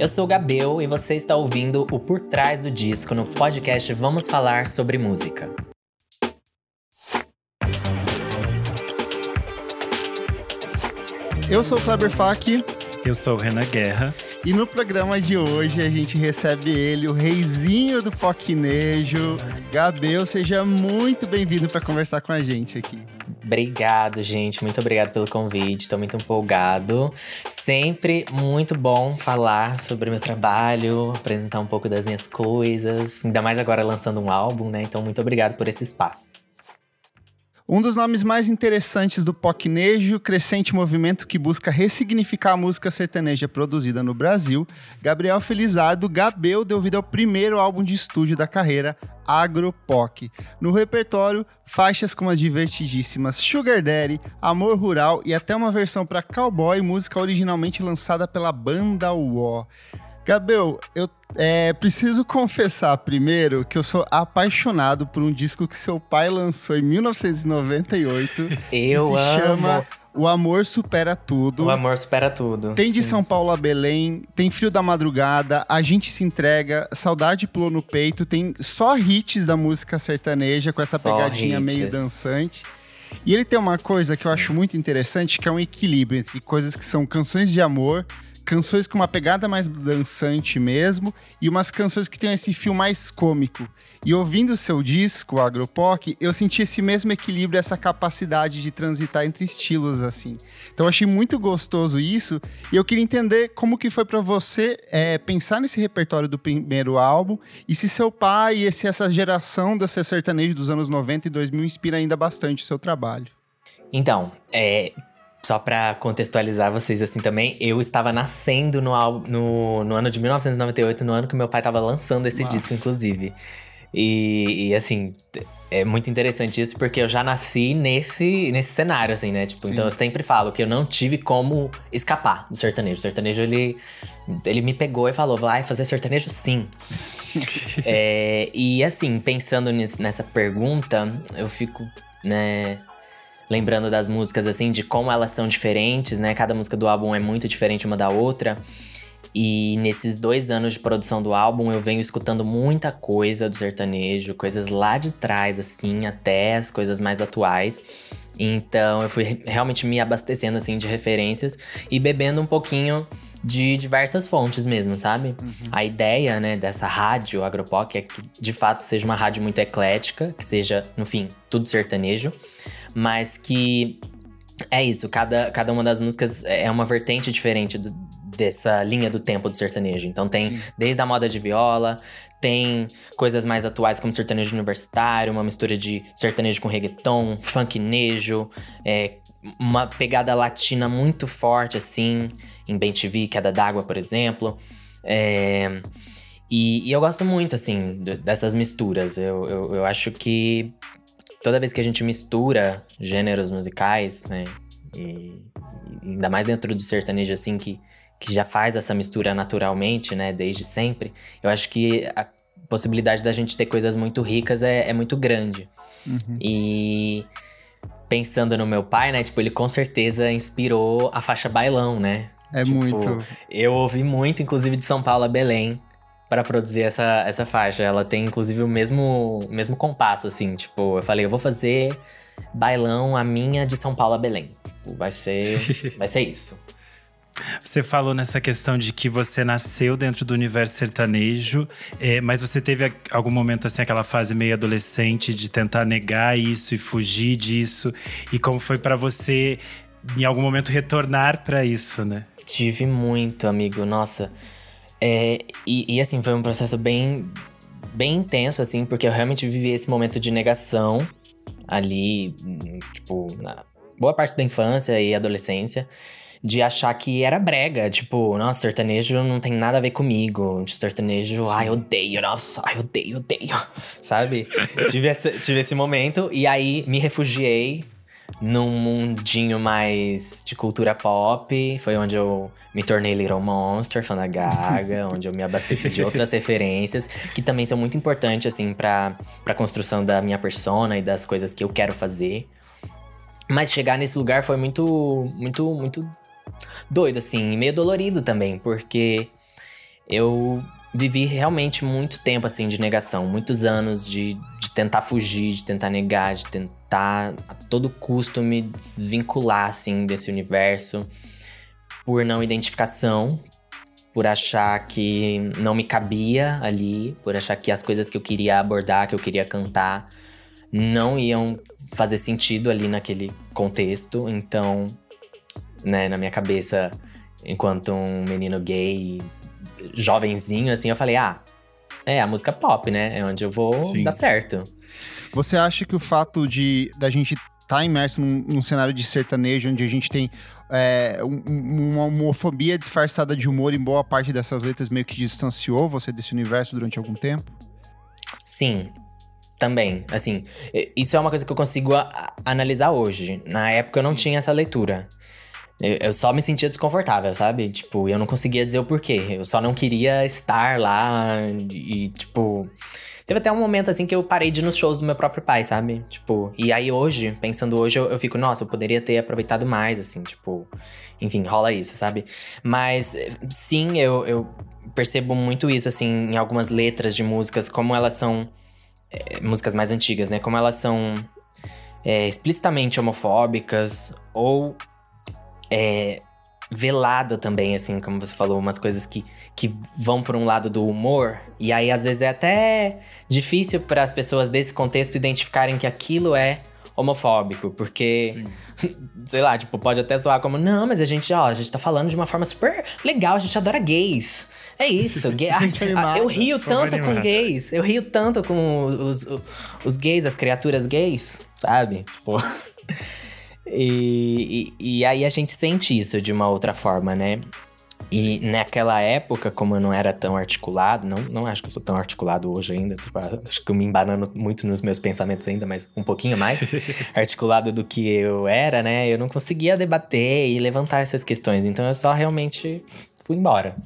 Eu sou o Gabel e você está ouvindo o Por Trás do Disco no podcast Vamos Falar sobre Música. Eu sou o Kleber Fak. Eu sou o Renan Guerra. E no programa de hoje a gente recebe ele, o reizinho do Foquinejo. Gabel, seja muito bem-vindo para conversar com a gente aqui. Obrigado, gente. Muito obrigado pelo convite. Estou muito empolgado. Sempre muito bom falar sobre o meu trabalho, apresentar um pouco das minhas coisas. Ainda mais agora lançando um álbum, né? Então, muito obrigado por esse espaço. Um dos nomes mais interessantes do pocnejo, crescente movimento que busca ressignificar a música sertaneja produzida no Brasil, Gabriel Felizardo Gabel deu vida ao primeiro álbum de estúdio da carreira, Agropoc. No repertório, faixas como as divertidíssimas Sugar Daddy, Amor Rural e até uma versão para Cowboy, música originalmente lançada pela banda UO. Gabriel, eu é, preciso confessar primeiro que eu sou apaixonado por um disco que seu pai lançou em 1998. Eu que se amo. chama O Amor Supera Tudo. O amor supera tudo. Tem de Sim. São Paulo a Belém, tem Frio da Madrugada, A Gente Se Entrega, Saudade Pulou no Peito, tem só hits da música sertaneja com essa Só pegadinha hits. meio dançante. E ele tem uma coisa que eu acho muito interessante, que é um equilíbrio entre coisas que são canções de amor, canções com uma pegada mais dançante mesmo, e umas canções que tem esse fio mais cômico. E ouvindo o seu disco, o Agropoc, eu senti esse mesmo equilíbrio, essa capacidade de transitar entre estilos, assim. Então achei muito gostoso isso, e eu queria entender como que foi pra você é, pensar nesse repertório do primeiro álbum, e se seu pai e essa geração dessa sertanejo dos anos 90 e 2000 inspira ainda bastante o seu trabalho. Então, é, só pra contextualizar vocês assim também, eu estava nascendo no, no, no ano de 1998, no ano que meu pai estava lançando esse Nossa. disco, inclusive. E, e, assim, é muito interessante isso porque eu já nasci nesse, nesse cenário, assim, né? Tipo, Sim. então eu sempre falo que eu não tive como escapar do sertanejo. O sertanejo, ele, ele me pegou e falou: vai fazer sertanejo sim. É, e assim, pensando nessa pergunta, eu fico, né, lembrando das músicas, assim, de como elas são diferentes, né? Cada música do álbum é muito diferente uma da outra. E nesses dois anos de produção do álbum, eu venho escutando muita coisa do sertanejo, coisas lá de trás, assim, até as coisas mais atuais. Então eu fui re- realmente me abastecendo, assim, de referências e bebendo um pouquinho de diversas fontes mesmo, sabe? A ideia, né, dessa rádio Agropoc é que de fato seja uma rádio muito eclética, que seja, no fim, tudo sertanejo, mas que é isso, cada, cada uma das músicas é uma vertente diferente do- dessa linha do tempo do sertanejo. Então tem Sim. desde a moda de viola, tem coisas mais atuais como sertanejo universitário, uma mistura de sertanejo com reggaeton, funknejo, é, uma pegada latina muito forte, assim, em Bem TV, Queda d'Água, por exemplo. É, e, e eu gosto muito, assim, dessas misturas. Eu, eu, eu acho que toda vez que a gente mistura gêneros musicais, né? E, e ainda mais dentro do sertanejo, assim, que, que já faz essa mistura naturalmente, né? Desde sempre. Eu acho que a possibilidade da gente ter coisas muito ricas é, é muito grande. Uhum. E pensando no meu pai, né? Tipo, ele com certeza inspirou a faixa bailão, né? É Tipo, muito. Eu ouvi muito, inclusive, de São Paulo a Belém para produzir essa, essa faixa. Ela tem, inclusive, o mesmo, mesmo compasso, assim. Tipo, eu falei, eu vou fazer bailão a minha de São Paulo a Belém. Tipo, vai ser, vai ser isso. Você falou nessa questão de que você nasceu dentro do universo sertanejo, é, mas você teve algum momento assim, aquela fase meio adolescente de tentar negar isso e fugir disso. E como foi pra você, em algum momento, retornar pra isso, né? Tive muito, amigo. Nossa. É, e, e, assim, foi um processo bem, bem intenso, assim, porque eu realmente vivi esse momento de negação ali, hum, tipo, na boa parte da infância e adolescência. De achar que era brega, tipo, nossa, sertanejo não tem nada a ver comigo. De sertanejo, ai, odeio, nossa, ai, odeio, odeio. Sabe? tive, esse, tive esse momento e aí me refugiei num mundinho mais de cultura pop. Foi onde eu me tornei Little Monster, fã da Gaga, onde eu me abasteci de outras referências, que também são muito importantes, assim, pra, pra construção da minha persona e das coisas que eu quero fazer. Mas chegar nesse lugar foi muito, muito, muito doido, assim, e meio dolorido também, porque eu vivi realmente muito tempo assim de negação, muitos anos de, de tentar fugir, de tentar negar, de tentar a todo custo me desvincular assim desse universo por não identificação, por achar que não me cabia ali, por achar que as coisas que eu queria abordar, que eu queria cantar, não iam fazer sentido ali naquele contexto. Então, né, na minha cabeça, enquanto um menino gay, jovenzinho, assim, eu falei, ah, é a música pop, né? É onde eu vou Sim. dar certo. Você acha que o fato de da gente estar tá imerso num, num, cenário de sertanejo, onde a gente tem é, um, uma homofobia disfarçada de humor em boa parte dessas letras, meio que distanciou você desse universo durante algum tempo? Sim, também. Assim, isso é uma coisa que eu consigo analisar hoje. Na época eu não Sim. tinha essa leitura. Eu, só me sentia desconfortável, sabe? Tipo, eu não conseguia dizer o porquê. Eu só não queria estar lá e, tipo. Teve até um momento assim que eu parei de ir nos shows do meu próprio pai, sabe? Tipo, e aí hoje, pensando hoje, eu, eu fico, nossa, eu poderia ter aproveitado mais, assim, tipo. Enfim, rola isso, sabe? Mas sim, eu, eu percebo muito isso, assim, em algumas letras de músicas, como elas são. É, músicas mais antigas, né? Como elas são é, explicitamente homofóbicas ou é, velada também, assim, como você falou, umas coisas que, que vão por um lado do humor. E aí, às vezes, é até difícil para as pessoas desse contexto identificarem que aquilo é homofóbico, porque, sei lá, tipo, pode até soar como, não, mas a gente, ó, a gente tá falando de uma forma super legal, a gente adora gays. É isso, gay, ah, eu rio tanto com gays, eu rio tanto com os, os, os gays, as criaturas gays, sabe? Tipo. E, e, e, aí a gente sente isso de uma outra forma, né? E naquela época, como eu não era tão articulado, não, não acho que eu sou tão articulado hoje ainda, tipo, acho que eu me embanando muito nos meus pensamentos ainda, mas um pouquinho mais articulado do que eu era, né? Eu não conseguia debater e levantar essas questões, então eu só realmente fui embora.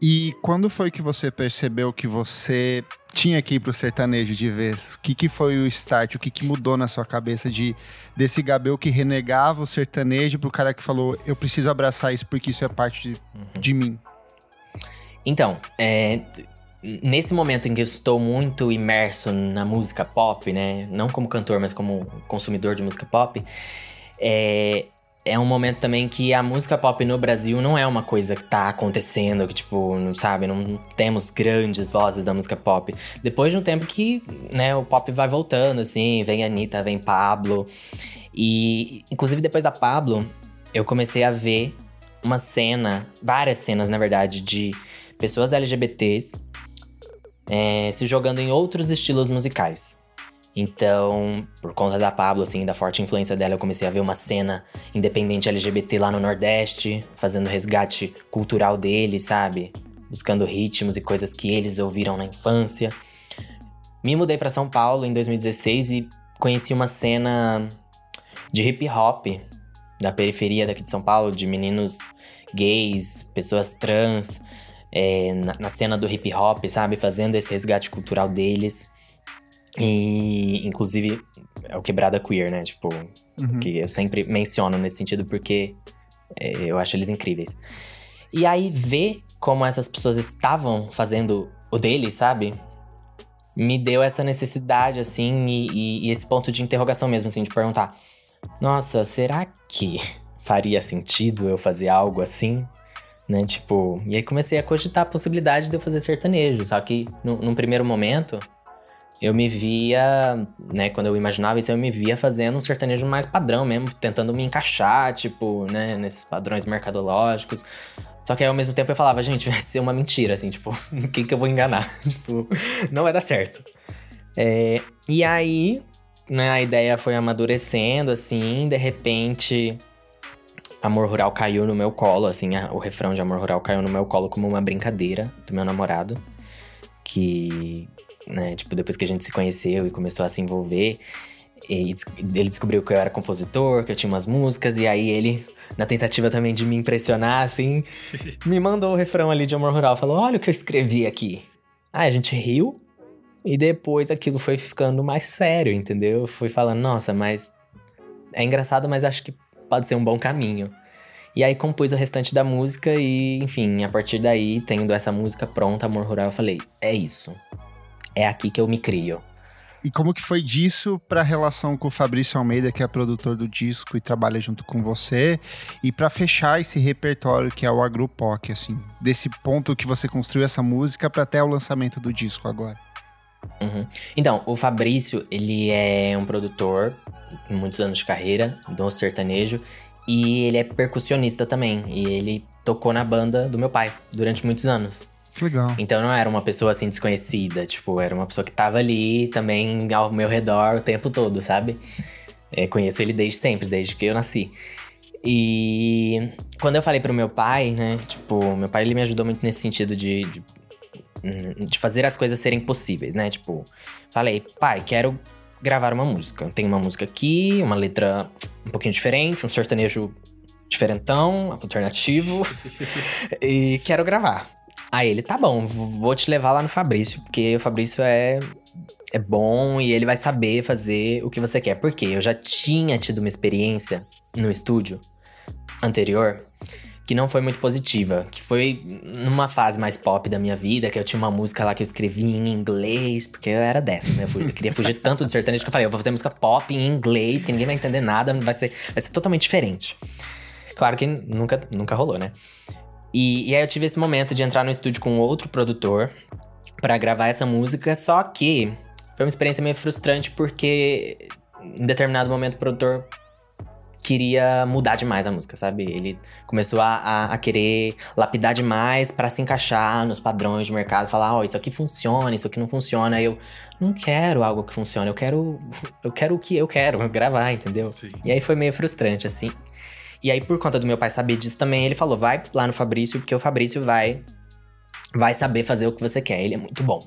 E quando foi que você percebeu que você tinha que ir pro sertanejo de vez? O que, que foi o start? O que, que mudou na sua cabeça de desse Gabel que renegava o sertanejo pro cara que falou, eu preciso abraçar isso porque isso é parte de, uhum. de mim? Então, é, nesse momento em que eu estou muito imerso na música pop, né? Não como cantor, mas como consumidor de música pop, é, é um momento também que a música pop no Brasil não é uma coisa que tá acontecendo, que, tipo, não sabe, não temos grandes vozes da música pop. Depois de um tempo que, né, o pop vai voltando, assim, vem Anitta, vem Pablo. E, inclusive, depois da Pablo, eu comecei a ver uma cena, várias cenas, na verdade, de pessoas LGBTs é, se jogando em outros estilos musicais. Então, por conta da Pablo, assim, da forte influência dela, eu comecei a ver uma cena independente LGBT lá no Nordeste, fazendo resgate cultural deles, sabe? Buscando ritmos e coisas que eles ouviram na infância. Me mudei para São Paulo em 2016 e conheci uma cena de hip hop da periferia daqui de São Paulo, de meninos gays, pessoas trans, é, na, na cena do hip hop, sabe? Fazendo esse resgate cultural deles. E, inclusive, é o quebrada queer, né? Tipo, uhum. que eu sempre menciono nesse sentido porque é, eu acho eles incríveis. E aí, ver como essas pessoas estavam fazendo o deles, sabe? Me deu essa necessidade, assim, e, e, e esse ponto de interrogação mesmo, assim, de perguntar: nossa, será que faria sentido eu fazer algo assim? Né, tipo, e aí comecei a cogitar a possibilidade de eu fazer sertanejo. Só que, no, num primeiro momento, eu me via, né, quando eu imaginava isso, eu me via fazendo um sertanejo mais padrão mesmo, tentando me encaixar, tipo, né, nesses padrões mercadológicos. Só que aí, ao mesmo tempo eu falava, gente, vai ser uma mentira, assim, tipo, o que que eu vou enganar? tipo, não vai dar certo. É, e aí, né, a ideia foi amadurecendo, assim, de repente, Amor Rural caiu no meu colo, assim, a, o refrão de Amor Rural caiu no meu colo como uma brincadeira do meu namorado, que né? Tipo, depois que a gente se conheceu e começou a se envolver, ele descobriu que eu era compositor, que eu tinha umas músicas, e aí ele, na tentativa também de me impressionar, assim, me mandou o refrão ali de Amor Rural. Falou: Olha o que eu escrevi aqui. Aí a gente riu, e depois aquilo foi ficando mais sério, entendeu? Fui falando: Nossa, mas é engraçado, mas acho que pode ser um bom caminho. E aí compus o restante da música e, enfim, a partir daí, tendo essa música pronta, Amor Rural, eu falei: é isso. É aqui que eu me crio. E como que foi disso para a relação com o Fabrício Almeida, que é produtor do disco e trabalha junto com você, e para fechar esse repertório que é o Agropoc, assim, desse ponto que você construiu essa música para até o lançamento do disco agora? Uhum. Então, o Fabrício, ele é um produtor, muitos anos de carreira, do sertanejo, e ele é percussionista também. E ele tocou na banda do meu pai durante muitos anos. Legal. Então não era uma pessoa assim desconhecida, tipo, era uma pessoa que tava ali também ao meu redor o tempo todo, sabe? É, conheço ele desde sempre, desde que eu nasci. E quando eu falei pro meu pai, né, tipo, meu pai ele me ajudou muito nesse sentido de, de, de fazer as coisas serem possíveis, né? Tipo, falei, pai, quero gravar uma música. Tem uma música aqui, uma letra um pouquinho diferente, um sertanejo diferentão, alternativo. e quero gravar. Aí ele, tá bom, vou te levar lá no Fabrício, porque o Fabrício é, é bom e ele vai saber fazer o que você quer. Porque eu já tinha tido uma experiência no estúdio anterior que não foi muito positiva, que foi numa fase mais pop da minha vida, que eu tinha uma música lá que eu escrevi em inglês, porque eu era dessa, né? Eu, eu queria fugir tanto do sertanejo que eu falei, eu vou fazer música pop em inglês, que ninguém vai entender nada, vai ser, vai ser totalmente diferente. Claro que nunca, nunca rolou, né? E, e aí eu tive esse momento de entrar no estúdio com outro produtor para gravar essa música, só que foi uma experiência meio frustrante porque em determinado momento o produtor queria mudar demais a música, sabe? Ele começou a, a, a querer lapidar demais para se encaixar nos padrões de mercado, falar, ó, oh, isso aqui funciona, isso aqui não funciona. Eu não quero algo que funcione, eu quero eu quero o que eu quero, gravar, entendeu? Sim. E aí foi meio frustrante assim. E aí, por conta do meu pai saber disso também, ele falou: vai lá no Fabrício, porque o Fabrício vai, vai saber fazer o que você quer. Ele é muito bom.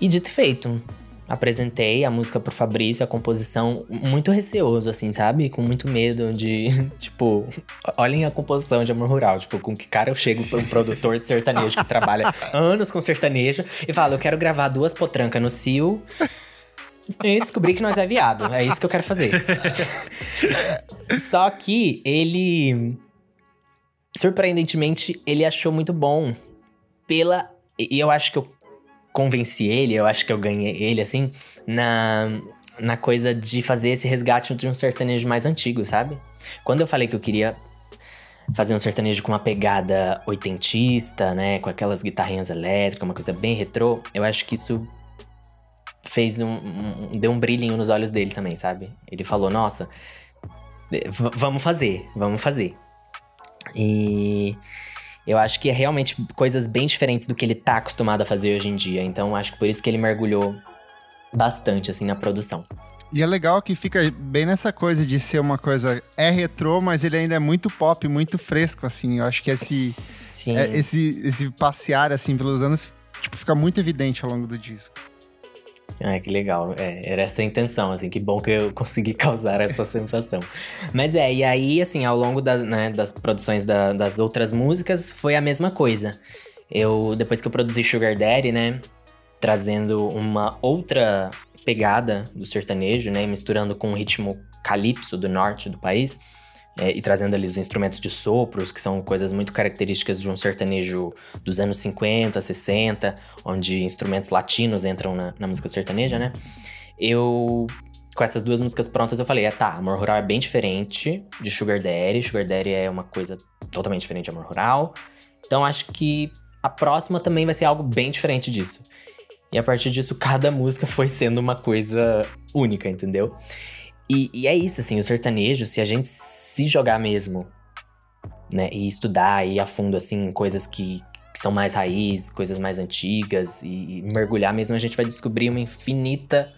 E dito e feito. Apresentei a música pro Fabrício, a composição, muito receoso, assim, sabe? Com muito medo de, tipo, olhem a composição de Amor Rural. Tipo, com que cara eu chego pra um produtor de sertanejo que trabalha anos com sertanejo e falo, eu quero gravar duas potrancas no Cio e descobri que nós é viado. É isso que eu quero fazer. Só que ele. Surpreendentemente, ele achou muito bom. Pela. E eu acho que eu convenci ele, eu acho que eu ganhei ele, assim, na, na coisa de fazer esse resgate de um sertanejo mais antigo, sabe? Quando eu falei que eu queria fazer um sertanejo com uma pegada oitentista, né? Com aquelas guitarrinhas elétricas, uma coisa bem retrô, eu acho que isso fez um, um, deu um brilhinho nos olhos dele também, sabe? Ele falou: "Nossa, vamos fazer, vamos fazer". E eu acho que é realmente coisas bem diferentes do que ele tá acostumado a fazer hoje em dia. Então acho que por isso que ele mergulhou bastante assim na produção. E é legal que fica bem nessa coisa de ser uma coisa é retrô, mas ele ainda é muito pop, muito fresco assim. Eu acho que esse é, esse esse passear assim pelos anos tipo fica muito evidente ao longo do disco. Ah, que legal. É, era essa a intenção, assim, que bom que eu consegui causar essa sensação. Mas é, e aí, assim, ao longo da, né, das produções da, das outras músicas, foi a mesma coisa. Eu, depois que eu produzi Sugar Daddy, né, trazendo uma outra pegada do sertanejo, né, misturando com o ritmo calypso do norte do país, é, e trazendo ali os instrumentos de sopros, que são coisas muito características de um sertanejo dos anos 50, 60, onde instrumentos latinos entram na, na música sertaneja, né? Eu com essas duas músicas prontas, eu falei, ah, tá, Amor Rural é bem diferente de Sugar Daddy. Sugar Daddy é uma coisa totalmente diferente de Amor Rural. Então acho que a próxima também vai ser algo bem diferente disso. E a partir disso, cada música foi sendo uma coisa única, entendeu? E, e é isso, assim, o sertanejo, se a gente se jogar mesmo, né? E estudar e a fundo, assim, coisas que, que são mais raiz, coisas mais antigas, e, e, mergulhar mesmo, a gente vai descobrir uma infinita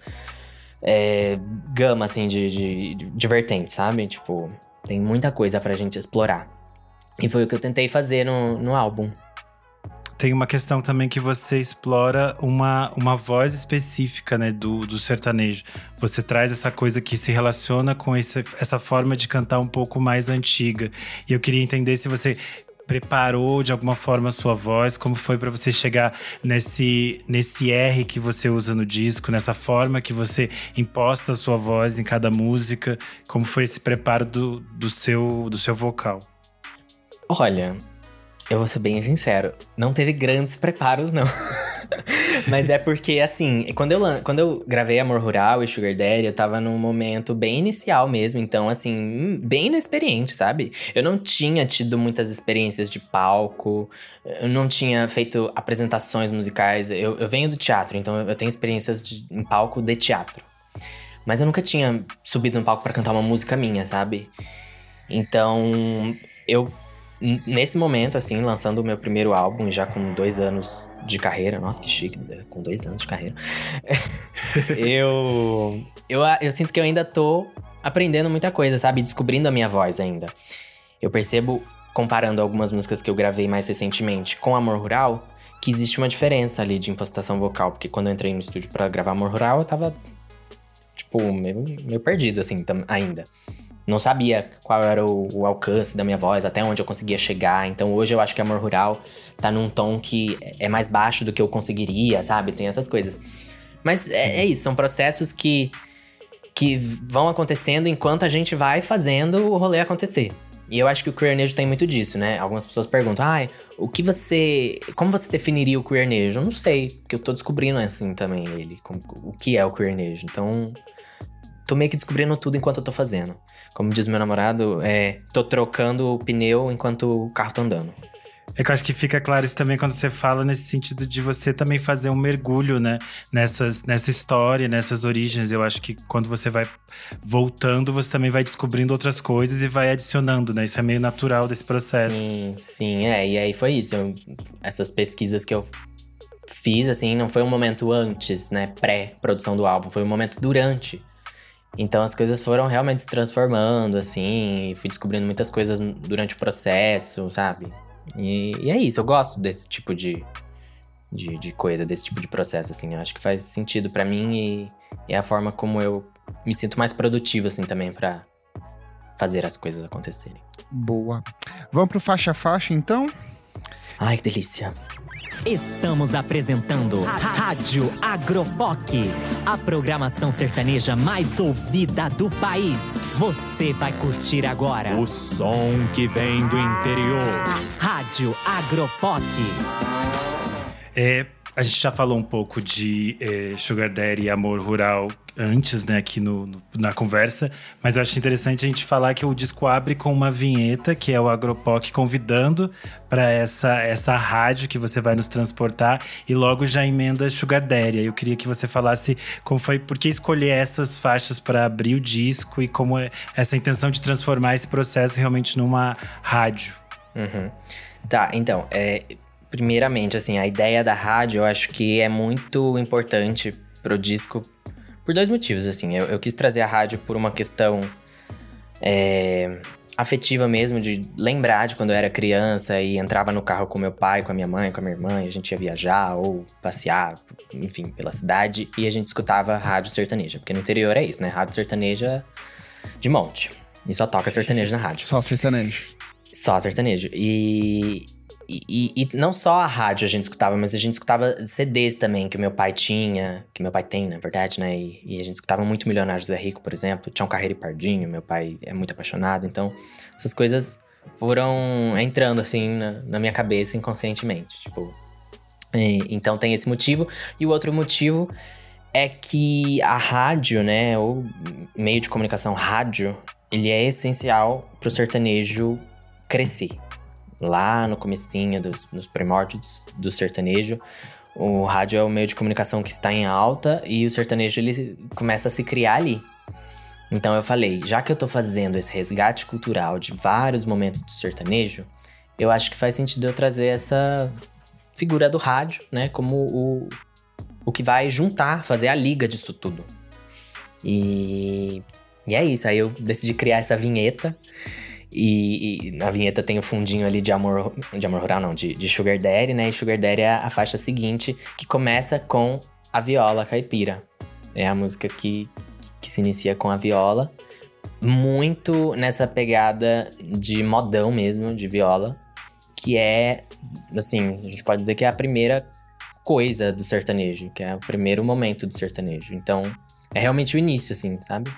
é, gama, assim, de, de, de vertentes, sabe? Tipo, tem muita coisa pra gente explorar. E foi o que eu tentei fazer no, no álbum. Tem uma questão também que você explora uma, uma voz específica né, do, do sertanejo. Você traz essa coisa que se relaciona com esse, essa forma de cantar um pouco mais antiga. E eu queria entender se você preparou de alguma forma a sua voz? Como foi para você chegar nesse, nesse R que você usa no disco, nessa forma que você imposta a sua voz em cada música? Como foi esse preparo do, do, seu, do seu vocal? Olha, eu vou ser bem sincero, não teve grandes preparos, não. Mas é porque, assim, quando eu, quando eu gravei Amor Rural e Sugar Daddy, eu tava num momento bem inicial mesmo. Então, assim, bem inexperiente, sabe? Eu não tinha tido muitas experiências de palco, eu não tinha feito apresentações musicais. Eu, eu venho do teatro, então eu tenho experiências de, em palco de teatro. Mas eu nunca tinha subido no palco para cantar uma música minha, sabe? Então, eu nesse momento, assim, lançando o meu primeiro álbum, já com dois anos de carreira, nossa, que chique, com dois anos de carreira, eu, eu, eu sinto que eu ainda tô aprendendo muita coisa, sabe? Descobrindo a minha voz ainda. Eu percebo, comparando algumas músicas que eu gravei mais recentemente com Amor Rural, que existe uma diferença ali de impostação vocal, porque quando eu entrei no estúdio para gravar Amor Rural, eu tava, tipo, meio, meio perdido, assim, ainda não sabia qual era o, o, alcance da minha voz, até onde eu conseguia chegar. Então hoje eu acho que Amor Rural tá num tom que é mais baixo do que eu conseguiria, sabe? Tem essas coisas. Mas é, é, isso, são processos que, que vão acontecendo enquanto a gente vai fazendo o rolê acontecer. E eu acho que o queernejo tem muito disso, né? Algumas pessoas perguntam, ai, ah, o que você. Como você definiria o queernejo? Eu não sei, porque eu tô descobrindo assim também ele, como, o que é o queernejo. Então, tô meio que descobrindo tudo enquanto eu tô fazendo. Como diz meu namorado, é, tô trocando o pneu enquanto o carro tá andando. É que eu acho que fica claro isso também quando você fala nesse sentido de você também fazer um mergulho, né? Nessas, nessa história, nessas origens. Eu acho que quando você vai voltando, você também vai descobrindo outras coisas e vai adicionando, né? Isso é meio natural desse processo. Sim, sim, é. E aí foi isso. Eu, essas pesquisas que eu fiz, assim, não foi um momento antes, né? Pré-produção do álbum, foi um momento durante. Então as coisas foram realmente se transformando, assim, e fui descobrindo muitas coisas durante o processo, sabe? E, e é isso, eu gosto desse tipo de, de, de, coisa, desse tipo de processo, assim. Eu acho que faz sentido para mim e, e, é a forma como eu me sinto mais produtivo, assim, também para fazer as coisas acontecerem. Boa. Vamos pro faixa a faixa, então? Ai, que delícia. Estamos apresentando Rádio Agropoc, a programação sertaneja mais ouvida do país. Você vai curtir agora o som que vem do interior. Rádio Agropoc. É, a gente já falou um pouco de é, Sugar Daddy e amor rural antes, né, aqui no, no, na conversa, mas eu acho interessante a gente falar que o disco abre com uma vinheta, que é o Agropoc convidando para essa, essa rádio que você vai nos transportar e logo já emenda Sugar Daddy. Eu queria que você falasse como foi, por que escolher essas faixas para abrir o disco e como é essa intenção de transformar esse processo realmente numa rádio. Uhum. Tá, então, é, primeiramente, assim, a ideia da rádio eu acho que é muito importante pro disco por dois motivos, assim. Eu, eu quis trazer a rádio por uma questão é, afetiva mesmo, de lembrar de quando eu era criança e entrava no carro com meu pai, com a minha mãe, com a minha irmã, e a gente ia viajar ou passear, enfim, pela cidade, e a gente escutava rádio sertaneja. Porque no interior é isso, né? Rádio sertaneja de monte. E só toca sertanejo na rádio. Só sertanejo. Só sertanejo. E, e, e, não só a rádio a gente escutava, mas a gente escutava CDs também, que o meu pai tinha, que meu pai tem, na verdade, né? E, e a gente escutava muito Milionário José Rico, por exemplo. Tinha um Carreiro e Pardinho, meu pai é muito apaixonado. Então, essas coisas foram entrando, assim, na, na minha cabeça inconscientemente. Tipo. Então tem esse motivo. E o outro motivo é que a rádio, né? O meio de comunicação rádio, ele é essencial pro sertanejo crescer lá no comecinho, dos, nos primórdios do sertanejo, o rádio é o meio de comunicação que está em alta e o sertanejo ele começa a se criar ali. Então eu falei, já que eu tô fazendo esse resgate cultural de vários momentos do sertanejo, eu acho que faz sentido eu trazer essa figura do rádio, né, como o, o que vai juntar, fazer a liga disso tudo. E, e é isso, aí eu decidi criar essa vinheta e, e, na vinheta tem o fundinho ali de amor, de amor rural, não, de, de Sugar Daddy, né? E Sugar Daddy é a faixa seguinte, que começa com a viola caipira. É a música que, que se inicia com a viola. Muito nessa pegada de modão mesmo, de viola. Que é, assim, a gente pode dizer que é a primeira coisa do sertanejo, que é o primeiro momento do sertanejo. Então, é realmente o início, assim, sabe?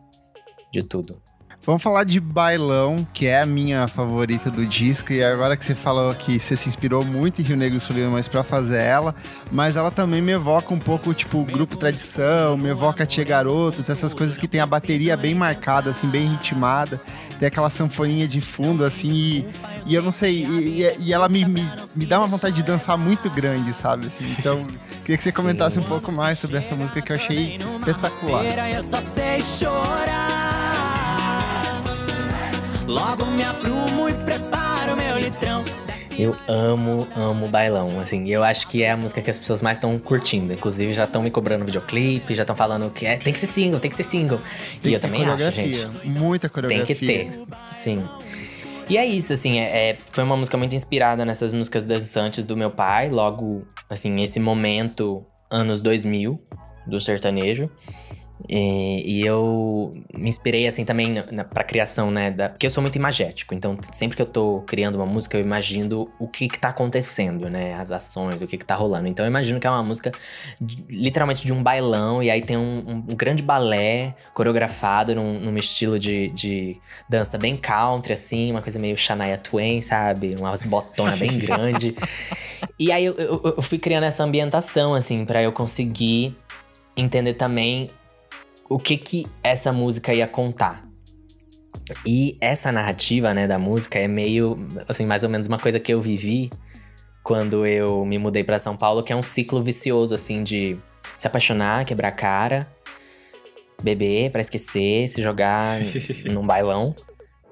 De tudo. Vamos falar de Bailão, que é a minha favorita do disco. E agora que você falou que você se inspirou muito em Rio Negro Solimões para fazer ela, mas ela também me evoca um pouco, tipo, grupo tradição, me evoca Tia Garotos, essas coisas que tem a bateria bem marcada, assim, bem ritmada. Tem aquela sanfoninha de fundo, assim, e, e eu não sei, e, e ela me, me, me, dá uma vontade de dançar muito grande, sabe? Assim, então, queria que você comentasse um pouco mais sobre essa música que eu achei espetacular. Eu só sei chorar. Logo me aprumo e preparo meu litrão. Eu amo, amo bailão, assim. Eu acho que é a música que as pessoas mais estão curtindo. Inclusive, já estão me cobrando videoclipe, já estão falando que é, tem que ser single, tem que ser single. Tem e eu também acho, gente. Muita coreografia. Tem que ter, sim. E é isso, assim, é, é, foi uma música muito inspirada nessas músicas dançantes do meu pai, logo, assim, esse momento, anos 2000, do sertanejo. E, e, eu me inspirei assim também na, na, pra criação, né? Da, porque eu sou muito imagético, então sempre que eu tô criando uma música, eu imagino o que que tá acontecendo, né? As ações, o que que tá rolando. Então eu imagino que é uma música de, literalmente de um bailão, e aí tem um, um, um grande balé coreografado num, num estilo de, de, dança bem country, assim, uma coisa meio Shania Twain, sabe? Umas botonas bem grande. E aí eu, eu, eu fui criando essa ambientação, assim, para eu conseguir entender também o que que essa música ia contar. E essa narrativa, né, da música é meio, assim, mais ou menos uma coisa que eu vivi quando eu me mudei para São Paulo, que é um ciclo vicioso, assim, de se apaixonar, quebrar cara, beber para esquecer, se jogar num bailão.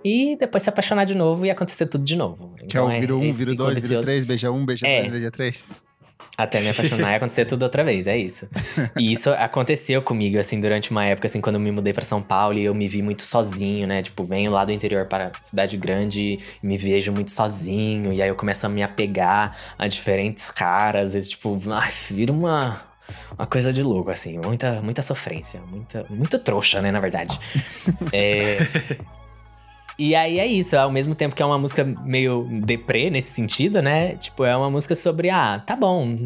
E depois se apaixonar de novo e acontecer tudo de novo. Que então, é o vira um, vira dois, vira três, beija um, beija é. dois, beija três. Até me apaixonar e acontecer tudo outra vez, é isso. E isso aconteceu comigo, assim, durante uma época, assim, quando eu me mudei para São Paulo e eu me vi muito sozinho, né? Tipo, venho lá do interior para cidade grande e me vejo muito sozinho. E aí eu começo a me apegar a diferentes caras. Às vezes, tipo, ai, vira uma, uma coisa de louco, assim. Muita, muita sofrência. Muita, muito trouxa, né, na verdade. é... E aí é isso, ao mesmo tempo que é uma música meio deprê nesse sentido, né? Tipo, é uma música sobre, ah, tá bom,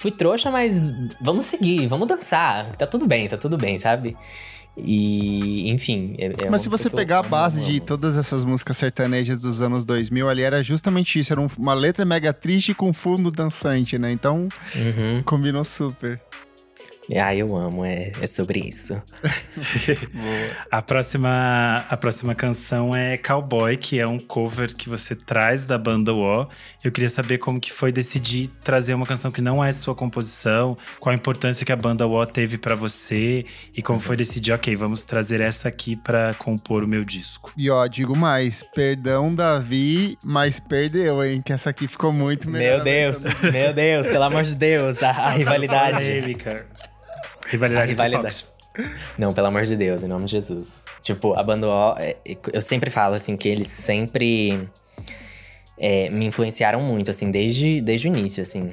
fui trouxa, mas vamos seguir, vamos dançar, tá tudo bem, tá tudo bem, sabe? E, enfim. É, é Mas se você pegar a base de todas essas músicas sertanejas dos anos 2000, ali era justamente isso. Era uma letra mega triste com fundo dançante, né? Então, uhum. combinou super. Ah, eu amo, é, é sobre isso. a, próxima, a próxima canção é Cowboy, que é um cover que você traz da banda O. Eu queria saber como que foi decidir trazer uma canção que não é sua composição, qual a importância que a banda O teve para você e como foi decidir, ok, vamos trazer essa aqui para compor o meu disco. E ó, digo mais, perdão Davi, mas perdeu, hein, que essa aqui ficou muito melhor. Meu Deus, meu Deus, pelo amor de Deus, a, a rivalidade. Polêmica. Rivalidade, rivalidade. Não, pelo amor de Deus, em nome de Jesus. Tipo, a banda O, é, eu sempre falo assim que eles sempre é, me influenciaram muito, assim, desde, desde o início, assim.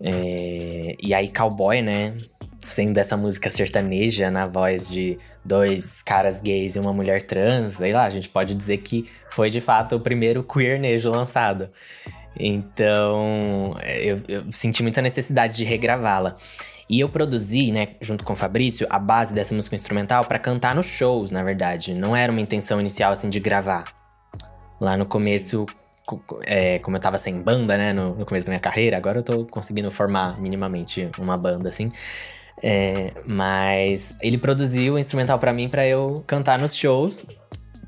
É, e aí, Cowboy, né? Sendo essa música sertaneja na voz de dois caras gays e uma mulher trans, sei lá, a gente pode dizer que foi de fato o primeiro queernejo lançado. Então, é, eu, eu senti muita necessidade de regravá-la. E eu produzi, né, junto com o Fabrício, a base dessa música instrumental para cantar nos shows, na verdade. Não era uma intenção inicial, assim, de gravar. Lá no começo, é, como eu tava sem banda, né, no, no, começo da minha carreira, agora eu tô conseguindo formar minimamente uma banda, assim. É, mas ele produziu o instrumental para mim para eu cantar nos shows.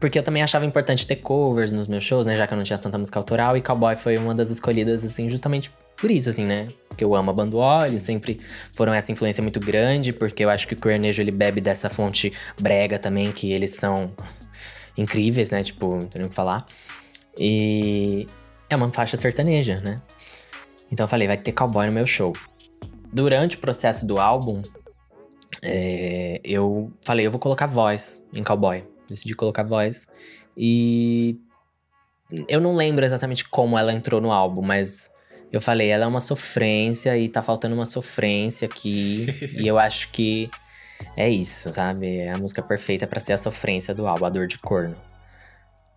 Porque eu também achava importante ter covers nos meus shows, né? Já que eu não tinha tanta música autoral. E Cowboy foi uma das escolhidas, assim, justamente por isso, assim, né? Porque eu amo a banda Óleo, sempre foram essa influência muito grande, porque eu acho que o Queernejo, ele bebe dessa fonte brega também, que eles são incríveis, né? Tipo, não tem o que falar. E é uma faixa sertaneja, né? Então eu falei, vai ter cowboy no meu show. Durante o processo do álbum, é, eu falei, eu vou colocar voz em cowboy. Decidi colocar voz. E eu não lembro exatamente como ela entrou no álbum, mas eu falei, ela é uma sofrência e tá faltando uma sofrência aqui. e eu acho que é isso, sabe? É a música perfeita para ser a sofrência do álbum, a dor de corno.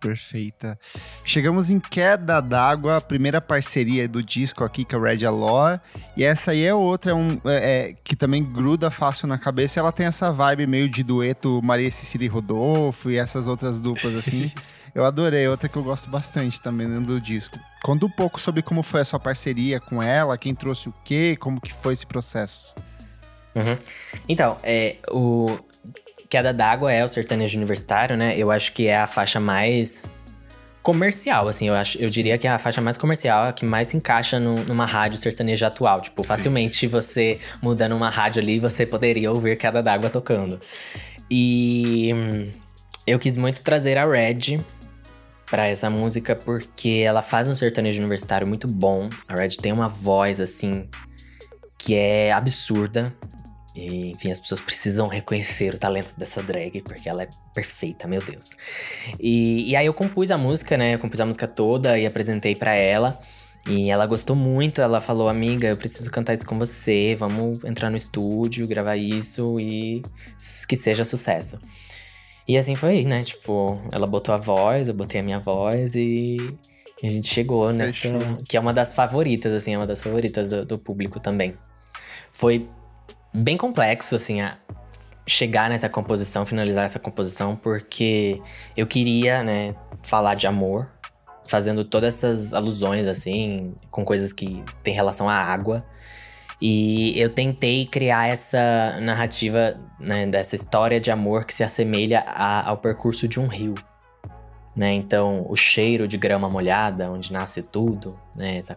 Perfeita. Chegamos em Queda d'Água, a primeira parceria do disco aqui, que é o Red Alor. E essa aí é outra, é um, é, é, que também gruda fácil na cabeça. Ela tem essa vibe meio de dueto Maria Cecília e Rodolfo e essas outras duplas assim. eu adorei, outra que eu gosto bastante também dentro do disco. Conta um pouco sobre como foi a sua parceria com ela, quem trouxe o quê, como que foi esse processo. Uhum. Então, é, o, Queda d'Água é o sertanejo universitário, né? Eu acho que é a faixa mais comercial, assim, eu acho, eu diria que é a faixa mais comercial, a que mais se encaixa no, numa rádio sertaneja atual. Tipo, Sim. facilmente você mudando uma rádio ali, você poderia ouvir Queda d'Água tocando. E hum, eu quis muito trazer a Red para essa música porque ela faz um sertanejo universitário muito bom. A Red tem uma voz assim que é absurda. E, enfim, as pessoas precisam reconhecer o talento dessa drag, porque ela é perfeita, meu Deus. E, e aí eu compus a música, né? Eu compus a música toda e apresentei para ela. E ela gostou muito, ela falou, amiga, eu preciso cantar isso com você, vamos entrar no estúdio, gravar isso e que seja sucesso. E assim foi, né? Tipo, ela botou a voz, eu botei a minha voz e, a gente chegou nessa. Fechou. Que é uma das favoritas, assim, é uma das favoritas do, do público também. Foi bem complexo, assim, a chegar nessa composição, finalizar essa composição, porque eu queria, né, falar de amor, fazendo todas essas alusões, assim, com coisas que tem relação à água. E eu tentei criar essa narrativa, né, dessa história de amor que se assemelha a, ao percurso de um rio né? Então, o cheiro de grama molhada, onde nasce tudo, né? Essa,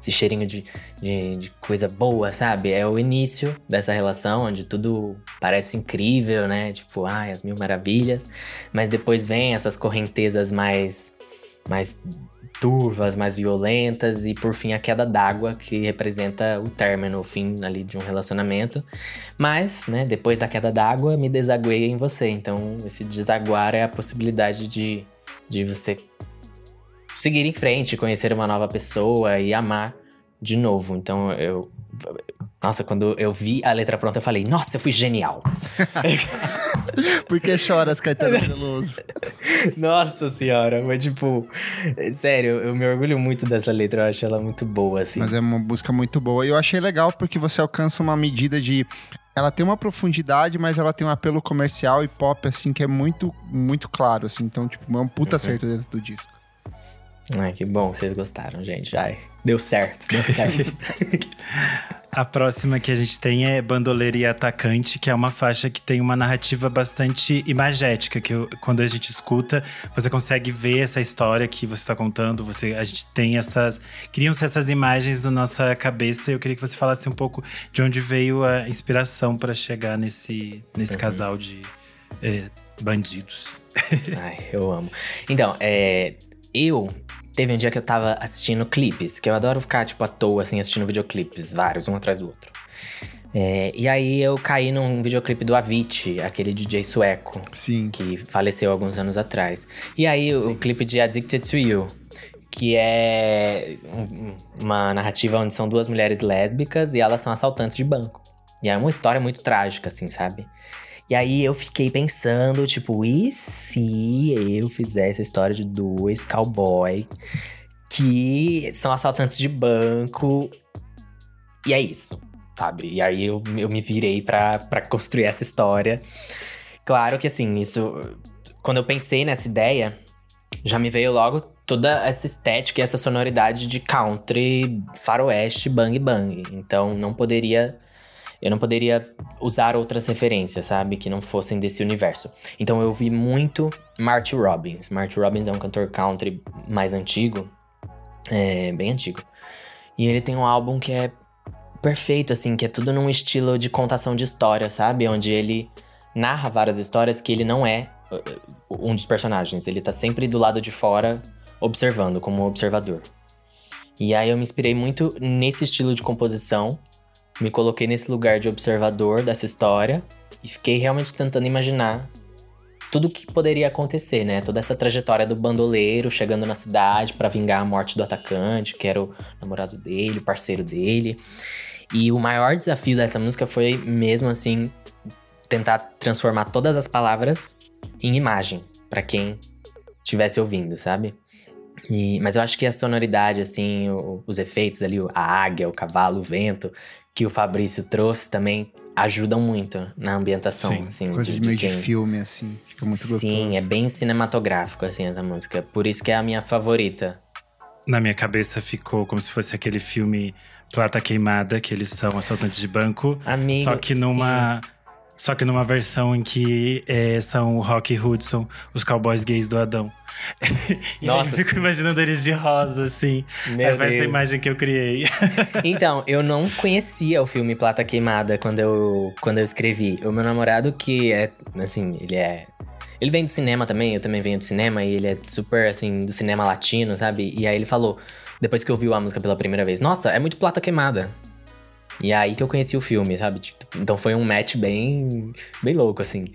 esse cheirinho de, de, de, coisa boa, sabe? É o início dessa relação, onde tudo parece incrível, né? Tipo, ai, as mil maravilhas. Mas depois vem essas correntezas mais, mais turvas, mais violentas e por fim a queda d'água que representa o término, o fim ali de um relacionamento. Mas, né, depois da queda d'água, me desaguei em você. Então, esse desaguar é a possibilidade de de você seguir em frente, conhecer uma nova pessoa e amar de novo. Então eu. Nossa, quando eu vi a letra pronta, eu falei, nossa, eu fui genial. Por que choras, Caetano Veloso? Nossa senhora, mas tipo, sério, eu me orgulho muito dessa letra, eu acho ela muito boa, assim. Mas é uma música muito boa. E eu achei legal porque você alcança uma medida de ela tem uma profundidade, mas ela tem um apelo comercial e pop, assim, que é muito, muito claro, assim. Então, tipo, é um puta uhum. acerto dentro do disco. Ai, que bom vocês gostaram, gente. Ai, deu certo, deu certo. a próxima que a gente tem é Bandoleira e Atacante, que é uma faixa que tem uma narrativa bastante imagética, que eu, quando a gente escuta, você consegue ver essa história que você está contando, você, a gente tem essas… Criam-se essas imagens na nossa cabeça e eu queria que você falasse um pouco de onde veio a inspiração para chegar nesse, nesse uhum. casal de é, bandidos. Ai, eu amo. Então, é, eu Teve um dia que eu tava assistindo clipes, que eu adoro ficar, tipo, à toa, assim, assistindo videoclipes, vários, um atrás do outro. É, e aí eu caí num videoclipe do Avicii, aquele DJ sueco. Sim. Que faleceu alguns anos atrás. E aí Sim. o clipe de Addicted to You, que é uma narrativa onde são duas mulheres lésbicas e elas são assaltantes de banco. E é uma história muito trágica, assim, sabe? E aí eu fiquei pensando, tipo, e se eu fizesse a história de dois cowboy que são assaltantes de banco? E é isso, sabe? E aí eu, eu me virei para construir essa história. Claro que assim, isso. Quando eu pensei nessa ideia, já me veio logo toda essa estética e essa sonoridade de country, faroeste, bang bang. Então não poderia eu não poderia usar outras referências, sabe? Que não fossem desse universo. Então eu vi muito Marty Robbins. Marty Robbins é um cantor country mais antigo, é, bem antigo. E ele tem um álbum que é perfeito, assim, que é tudo num estilo de contação de história, sabe? Onde ele narra várias histórias que ele não é uh, um dos personagens. Ele tá sempre do lado de fora, observando, como observador. E aí eu me inspirei muito nesse estilo de composição me coloquei nesse lugar de observador dessa história e fiquei realmente tentando imaginar tudo o que poderia acontecer, né? Toda essa trajetória do bandoleiro chegando na cidade para vingar a morte do atacante, que era o namorado dele, o parceiro dele. E o maior desafio dessa música foi mesmo assim tentar transformar todas as palavras em imagem para quem estivesse ouvindo, sabe? E, mas eu acho que a sonoridade, assim, o, os efeitos ali, a águia, o cavalo, o vento, que o Fabrício trouxe também ajudam muito na ambientação, Sim, assim. Coisa de, de meio de quem- filme, assim. Fica muito gostoso. Sim, é bem cinematográfico, assim, essa música. Por isso que é a minha favorita. Na minha cabeça ficou como se fosse aquele filme Plata Queimada, que eles são assaltantes de banco. Amigo, só que numa. Só que numa versão em que é, são o Rock e Hudson, os cowboys gays do Adão. e Nossa, eu fico sim. imaginando eles de rosa, assim. Meu aí vai essa Deus. imagem que eu criei. Então, eu não conhecia o filme Plata Queimada quando eu, quando eu escrevi. O meu namorado, que é, assim, ele é. Ele vem do cinema também, eu também venho do cinema, e ele é super, assim, do cinema latino, sabe? E aí ele falou, depois que ouviu a música pela primeira vez, nossa, é muito Plata Queimada. E aí que eu conheci o filme, sabe? Tipo, então foi um match bem, bem louco, assim.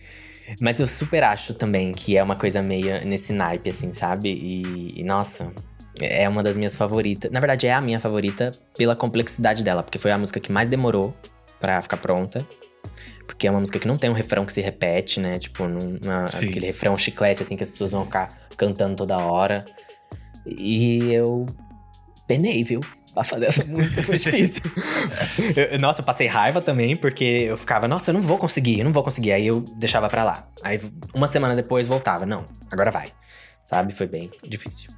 Mas eu super acho também que é uma coisa meio nesse naipe, assim, sabe? E, e, nossa, é uma das minhas favoritas. Na verdade, é a minha favorita pela complexidade dela, porque foi a música que mais demorou pra ficar pronta. Porque é uma música que não tem um refrão que se repete, né? Tipo, é Sim. aquele refrão chiclete, assim, que as pessoas vão ficar cantando toda hora. E eu penei, viu? Pra fazer essa música foi difícil. Eu- nossa, eu passei raiva também, porque eu ficava, nossa, eu não vou conseguir, eu não vou conseguir. Aí eu deixava pra lá. Aí uma semana depois voltava, não, agora vai. Sabe? Foi bem difícil.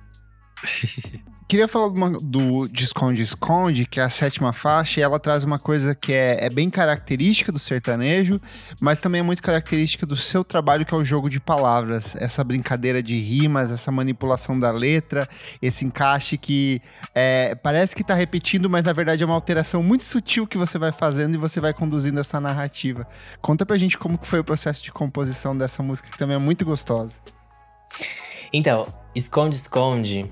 Queria falar uma- do de Esconde Esconde, que é a sétima faixa, e ela traz uma coisa que é, é bem característica do sertanejo, mas também é muito característica do seu trabalho, que é o jogo de palavras. Essa brincadeira de rimas, essa manipulação da letra, esse encaixe que é, parece que tá repetindo, mas na verdade é uma alteração muito sutil que você vai fazendo e você vai conduzindo essa narrativa. Conta pra gente como que foi o processo de composição dessa música, que também é muito gostosa. Então, Esconde Esconde,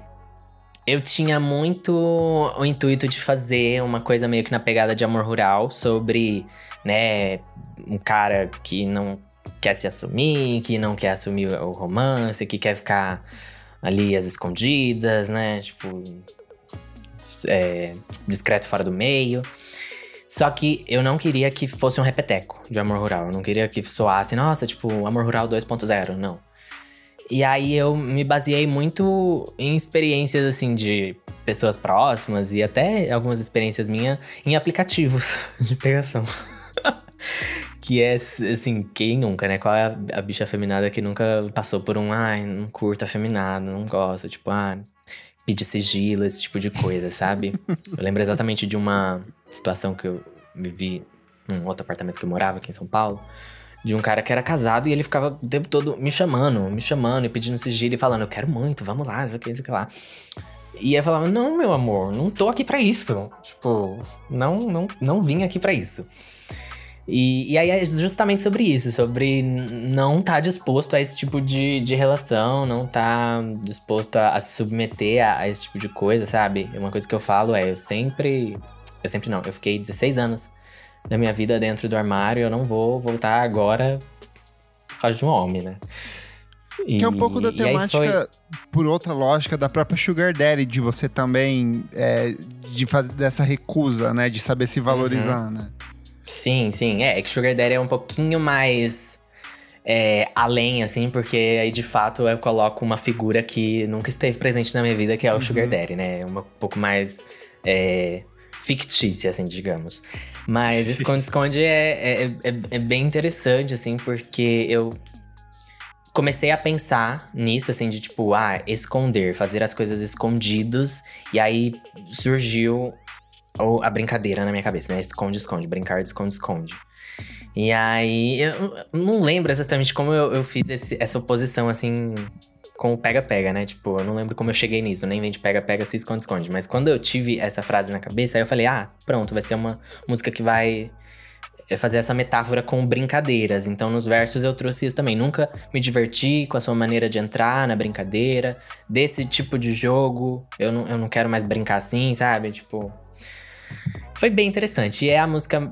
eu tinha muito o intuito de fazer uma coisa meio que na pegada de amor rural, sobre, né, um cara que não quer se assumir, que não quer assumir o romance, que quer ficar ali às escondidas, né, tipo, é, discreto fora do meio. Só que eu não queria que fosse um repeteco de amor rural. Eu não queria que soasse, nossa, tipo, amor rural 2.0. Não. E aí eu me baseei muito em experiências, assim, de pessoas próximas e até algumas experiências minhas em aplicativos de pegação. que é, assim, quem nunca, né? Qual é a, bicha afeminada que nunca passou por um, ai, não curto afeminado, não gosto, tipo, ah, pedir sigilo, esse tipo de coisa, sabe? eu lembro exatamente de uma situação que eu vivi num outro apartamento que eu morava aqui em São Paulo de um cara que era casado e ele ficava o tempo todo me chamando, me chamando e pedindo sigilo e falando, eu quero muito, vamos lá, não sei o que, não sei o que lá. E eu falava, não, meu amor, não tô aqui pra isso. Tipo, não, não, não vim aqui pra isso. E, e aí é justamente sobre isso, sobre não estar disposto a esse tipo de, de relação, não estar disposto a, a se submeter a, a esse tipo de coisa, sabe? Uma coisa que eu falo é, eu sempre. Eu sempre não, eu fiquei 16 anos da minha vida dentro do armário, eu não vou voltar agora por causa de um homem, né? Que é um pouco da E- e aí foi- temática, por outra lógica, da própria Sugar Daddy, de você também, é, de fazer dessa recusa, né? De saber se valorizar, Uhum. né? Sim, sim. É, é que Sugar Daddy é um pouquinho mais é, além, assim, porque aí de fato eu coloco uma figura que nunca esteve presente na minha vida, que é o Sugar Daddy, né? Uma um pouco mais é, fictícia, assim, digamos. Mas Esconde Esconde é, é, é, é bem interessante, assim, porque eu comecei a pensar nisso, assim, de tipo, ah, esconder, fazer as coisas escondidos. E aí surgiu a brincadeira na minha cabeça, né? Esconde, esconde, brincar de esconde, esconde. E aí, eu eu não lembro exatamente como eu, eu fiz esse- essa oposição, assim, com o pega-pega, né? Tipo, eu não lembro como eu cheguei nisso, nem vem de pega-pega, se esconde, esconde. Mas quando eu tive essa frase na cabeça, aí eu falei, ah, pronto, vai ser uma música que vai é, fazer essa metáfora com brincadeiras. Então, nos versos eu trouxe isso também. Nunca me diverti com a sua maneira de entrar na brincadeira, desse tipo de jogo. Eu não, eu não quero mais brincar assim, sabe? Tipo. Foi bem interessante. E é a música.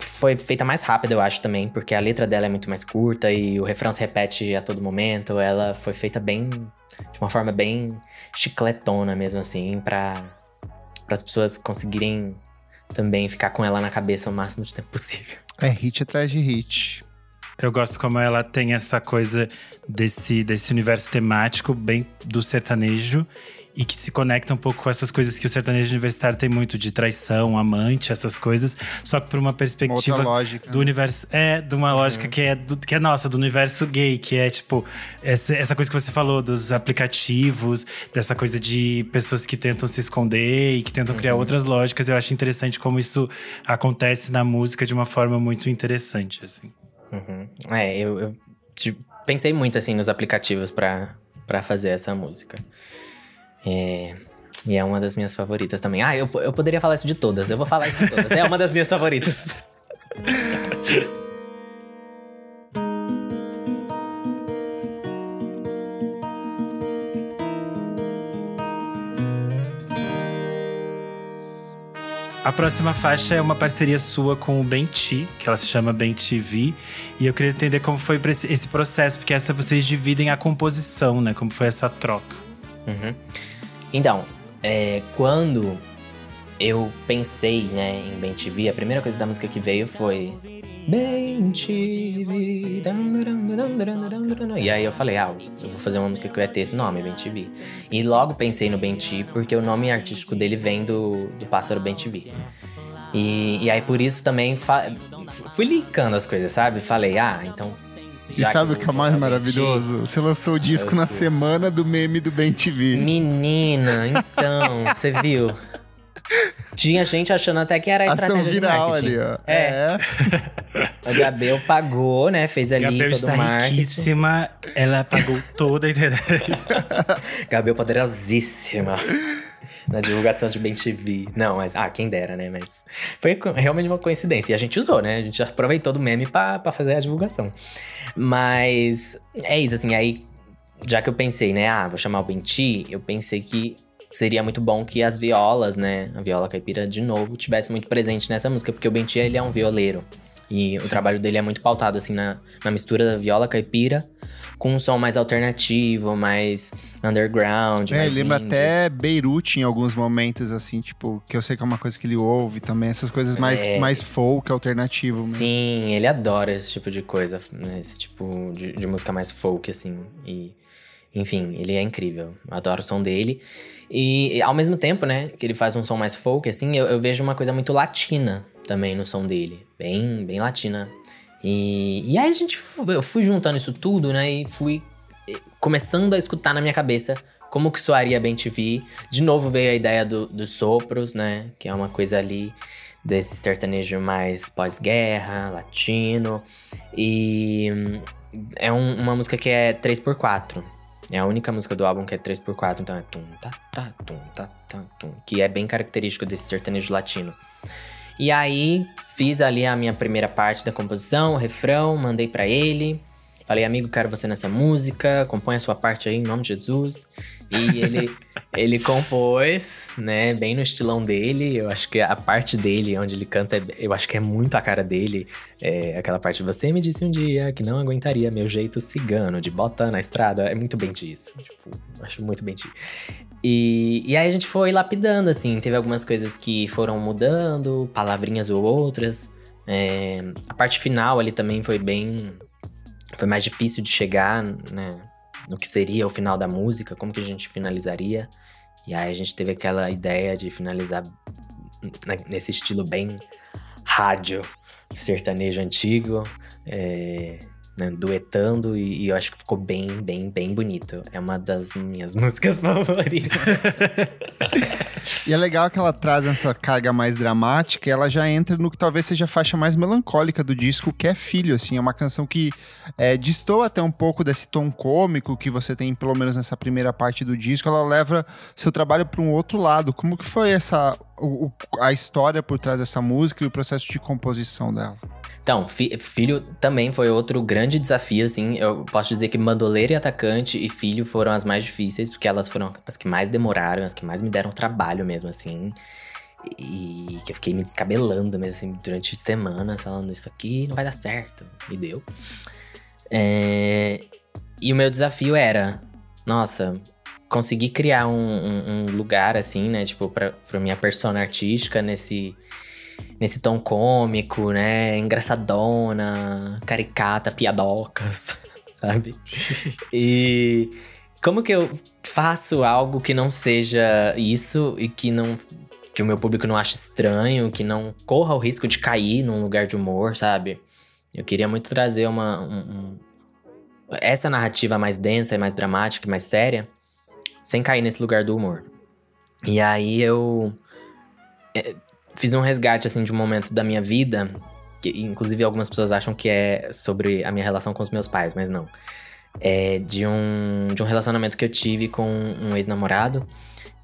Foi feita mais rápida, eu acho também, porque a letra dela é muito mais curta e o refrão se repete a todo momento. Ela foi feita bem. de uma forma bem chicletona mesmo, assim, pra, as pessoas conseguirem também ficar com ela na cabeça o máximo de tempo possível. É hit atrás de hit. Eu gosto como ela tem essa coisa desse, desse universo temático bem do sertanejo e que se conecta um pouco com essas coisas que o sertanejo universitário tem muito de traição, amante, essas coisas, só que por uma perspectiva uma lógica, do né? universo, é, de uma lógica que é do, que é nossa, do universo gay, que é tipo essa, essa coisa que você falou dos aplicativos, dessa coisa de pessoas que tentam se esconder e que tentam criar outras lógicas. Eu acho interessante como isso acontece na música de uma forma muito interessante, assim. Uhum. É, eu, eu tipo, pensei muito assim nos aplicativos pra pra fazer essa música. É, e é uma das minhas favoritas também. Ah, eu, eu poderia falar isso de todas. Eu vou falar isso de todas. É uma das minhas favoritas. A próxima faixa é uma parceria sua com o Benti, que ela se chama Ben TV. E eu queria entender como foi esse processo, porque essa vocês dividem a composição, né? Como foi essa troca. Uhum. Então, é, quando eu pensei né, em Ben TV, a primeira coisa da música que veio foi. Ben TV. E aí eu falei, ah, eu vou fazer uma música que vai ter esse nome, Ben TV. E logo pensei no Ben porque o nome artístico dele vem do, do pássaro Ben TV. E, e aí por isso também fui linkando as coisas, sabe? Falei, ah, então. E sabe o que é mais maravilhoso? Você lançou o disco na fui. semana do meme do Ben TV. Menina, então, você viu? Tinha gente achando até que era a Ação estratégia viral de marketing. ali, ó. É. A Gabel pagou, né? Fez ali Gabriel todo está o marketing. riquíssima, ela pagou toda a internet. Gabel poderosíssima. Na divulgação de Ben TV. Não, mas. Ah, quem dera, né? Mas. Foi realmente uma coincidência. E a gente usou, né? A gente aproveitou do meme pra, pra fazer a divulgação. Mas. É isso, assim. Aí, já que eu pensei, né? Ah, vou chamar o Ben T, eu pensei que seria muito bom que as violas, né? A viola caipira, de novo, tivesse muito presente nessa música. Porque o Ben T, ele é um violeiro. E o trabalho dele é muito pautado, assim, na, na mistura da viola caipira com um som mais alternativo, mais underground, É, mais lembra até Beirute em alguns momentos, assim, tipo, que eu sei que é uma coisa que ele ouve também, essas coisas mais, É. mais folk, alternativo mesmo. Sim, ele adora esse tipo de coisa, né? Esse tipo de, de música mais folk, assim. E, enfim, ele é incrível. Adoro o som dele. E, e, ao mesmo tempo, né, que ele faz um som mais folk, assim, eu, eu vejo uma coisa muito latina também no som dele. Bem, bem latina. E, e aí a gente, eu fui juntando isso tudo, né, e fui começando a escutar na minha cabeça como que soaria bem TV. De novo veio a ideia do- dos sopros, né, que é uma coisa ali desse sertanejo mais pós-guerra, latino. E hum, é um- uma música que é 3x4. É a única música do álbum que é 3x4, então é tum, tá, tá, tum, tá, tá, tum. Que é bem característico desse sertanejo latino. E aí, fiz ali a minha primeira parte da composição, o refrão, mandei pra ele. Falei, amigo, quero você nessa música, compõe a sua parte aí em nome de Jesus. E ele, ele compôs, né, bem no estilão dele. Eu acho que a parte dele, onde ele canta, é- eu acho que é muito a cara dele. É aquela parte, você me disse um dia que não aguentaria meu jeito cigano de bota na estrada. É muito bem disso. Tipo, acho muito bem disso. E, e aí a gente foi lapidando, assim. Teve algumas coisas que foram mudando, palavrinhas ou outras. É, a parte final ali também foi bem. Foi mais difícil de chegar, né? No que seria o final da música, como que a gente finalizaria. E aí a gente teve aquela ideia de finalizar ne- nesse estilo bem rádio, sertanejo antigo. É, né, duetando e, e eu acho que ficou bem, bem, bem bonito. É uma das minhas músicas favoritas. E é legal que ela traz essa carga mais dramática, ela já entra no que talvez seja a faixa mais melancólica do disco, que é Filho, assim, é uma canção que é, destoa até um pouco desse tom cômico que você tem, pelo menos nessa primeira parte do disco, ela leva seu trabalho para um outro lado. Como que foi essa o- a história por trás dessa música e o processo de composição dela? Então, fi- filho também foi outro grande desafio, assim. Eu posso dizer que bandoleira e atacante e filho foram as mais difíceis, porque elas foram as que mais demoraram, as que mais me deram trabalho mesmo, assim. E que eu fiquei me descabelando mesmo, assim, durante semanas, falando isso aqui não vai dar certo. E deu. É, E o meu desafio era, nossa, conseguir criar um, um- um lugar, assim, né? Tipo, pra, pra minha persona artística nesse nesse tom cômico, né? Engraçadona, caricata, piadocas, sabe? e como que eu faço algo que não seja isso e que não que o meu público não ache estranho, que não corra o risco de cair num lugar de humor, sabe? Eu queria muito trazer uma um, um, essa narrativa mais densa e mais dramática e mais séria, sem cair nesse lugar do humor. E aí eu é, fiz um resgate assim de um momento da minha vida, que inclusive algumas pessoas acham que é sobre a minha relação com os meus pais, mas não. É de um, de um relacionamento que eu tive com um ex-namorado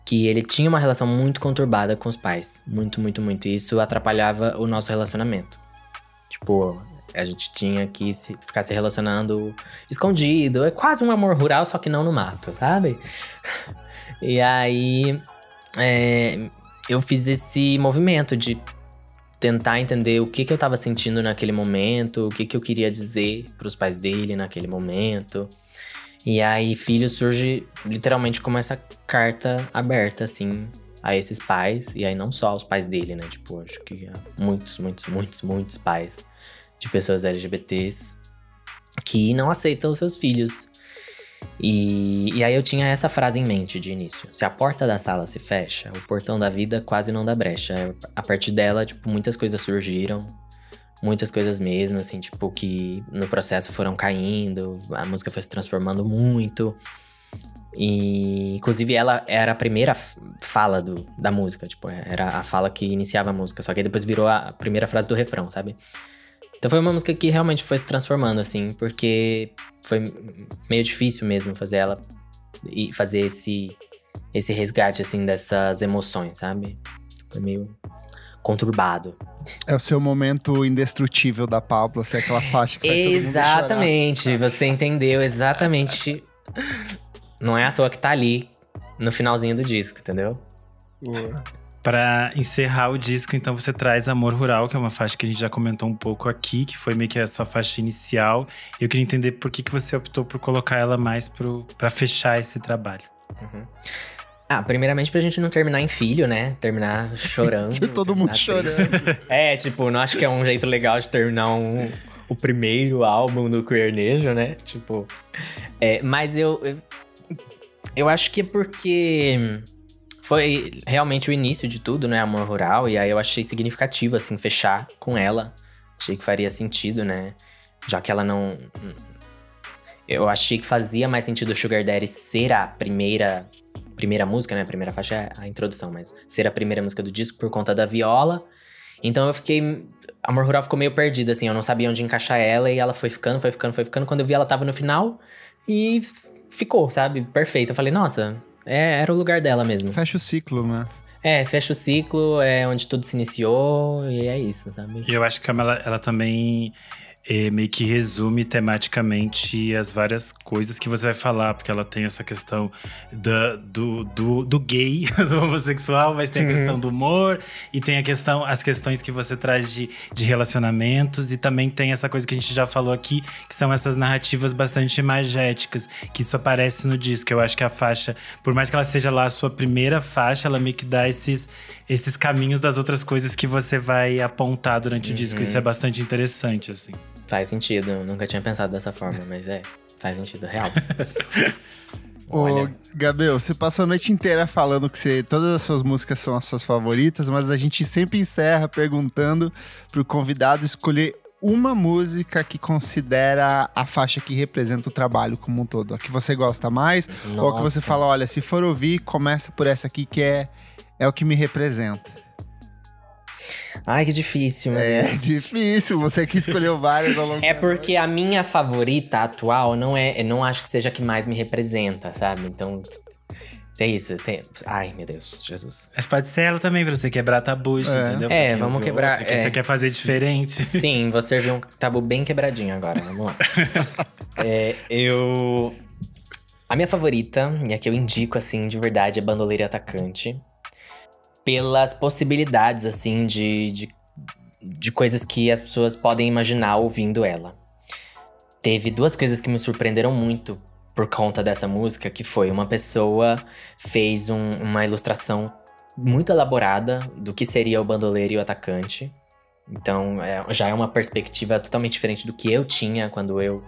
que ele tinha uma relação muito conturbada com os pais. Muito, muito, muito. E isso atrapalhava o nosso relacionamento. Tipo, a gente tinha que se, ficar se relacionando escondido. É quase um amor rural, só que não no mato, sabe? E aí. É, eu fiz esse movimento de tentar entender o que, que eu tava sentindo naquele momento, o que, que eu queria dizer para os pais dele naquele momento. E aí, filho surge literalmente como essa carta aberta, assim, a esses pais. E aí, não só os pais dele, né? Tipo, acho que muitos, muitos, muitos, muitos pais de pessoas LGBTs que não aceitam os seus filhos. E, e aí eu tinha essa frase em mente de início. Se a porta da sala se fecha, o portão da vida quase não dá brecha. A partir dela, tipo, muitas coisas surgiram. Muitas coisas mesmo, assim, tipo, que no processo foram caindo, a música foi se transformando muito. E, inclusive, ela era a primeira fala do, da música, tipo, era a fala que iniciava a música, só que aí depois virou a primeira frase do refrão, sabe? Então foi uma música que realmente foi se transformando, assim, porque foi meio difícil mesmo fazer ela e fazer esse, esse resgate, assim, dessas emoções, sabe? Foi meio conturbado. É o seu momento indestrutível da Pablo, ser aquela faixa que Exatamente, você entendeu exatamente. Não é à toa que tá ali no finalzinho do disco, entendeu? Boa. Para encerrar o disco, então você traz Amor Rural, que é uma faixa que a gente já comentou um pouco aqui, que foi meio que a sua faixa inicial. Eu queria entender por que, que você optou por colocar ela mais para fechar esse trabalho. Uhum. Ah, primeiramente pra gente não terminar em filho, né? Terminar chorando. Todo mundo chorando. é, tipo, não acho que é um jeito legal de terminar um, o primeiro álbum do Queernejo, né? Tipo. É, mas eu, eu. Eu acho que é porque foi realmente o início de tudo, né? Amor Rural. E aí eu achei significativo, assim, fechar com ela. Achei que faria sentido, né? Já que ela não. Eu achei que fazia mais sentido o Sugar Daddy ser a primeira. Primeira música, né? A primeira faixa é a introdução, mas ser a primeira música do disco por conta da viola. Então eu fiquei. Amor Rural ficou meio perdida, assim. Eu não sabia onde encaixar ela e ela foi ficando, foi ficando, foi ficando. Quando eu vi, ela tava no final e ficou, sabe? Perfeito. Eu falei, nossa, é, era o lugar dela mesmo. Fecha o ciclo, né? É, fecha o ciclo, é onde tudo se iniciou e é isso, sabe? E eu acho que ela, ela também é, meio que resume tematicamente as várias coisas que você vai falar, porque ela tem essa questão da, do, do, do gay, do homossexual, mas tem a uhum. questão do humor, e tem a questão, as questões que você traz de, de relacionamentos, e também tem essa coisa que a gente já falou aqui, que são essas narrativas bastante imagéticas, que isso aparece no disco. Eu acho que a faixa, por mais que ela seja lá a sua primeira faixa, ela meio que dá esses, esses caminhos das outras coisas que você vai apontar durante uhum. o disco. Isso é bastante interessante, assim. Faz sentido, eu nunca tinha pensado dessa forma, mas é, faz sentido, real. Ô, Gabriel, você passou a noite inteira falando que você, todas as suas músicas são as suas favoritas, mas a gente sempre encerra perguntando pro convidado escolher uma música que considera a faixa que representa o trabalho como um todo. A que você gosta mais, Nossa. ou a que você fala, olha, se for ouvir, começa por essa aqui que é, é o que me representa. Ai, que difícil, mas... É, é difícil, você que escolheu várias ao longo É porque a minha favorita atual não é. Eu não acho que seja a que mais me representa, sabe? Então. É isso, tem... Ai, meu Deus, Jesus. Mas pode ser ela também, pra você quebrar tabus, é. entendeu? É, porque vamos quebrar. Outra, é. Você quer fazer diferente. Sim, vou servir um tabu bem quebradinho agora, vamos lá. é, eu. A minha favorita, e a que eu indico, assim, de verdade, é Bandoleira Atacante pelas possibilidades, assim, de, de, de coisas que as pessoas podem imaginar ouvindo ela. Teve duas coisas que me surpreenderam muito por conta dessa música, que foi uma pessoa fez um, uma ilustração muito elaborada do que seria o bandoleiro e o atacante. Então, é, já é uma perspectiva totalmente diferente do que eu tinha quando eu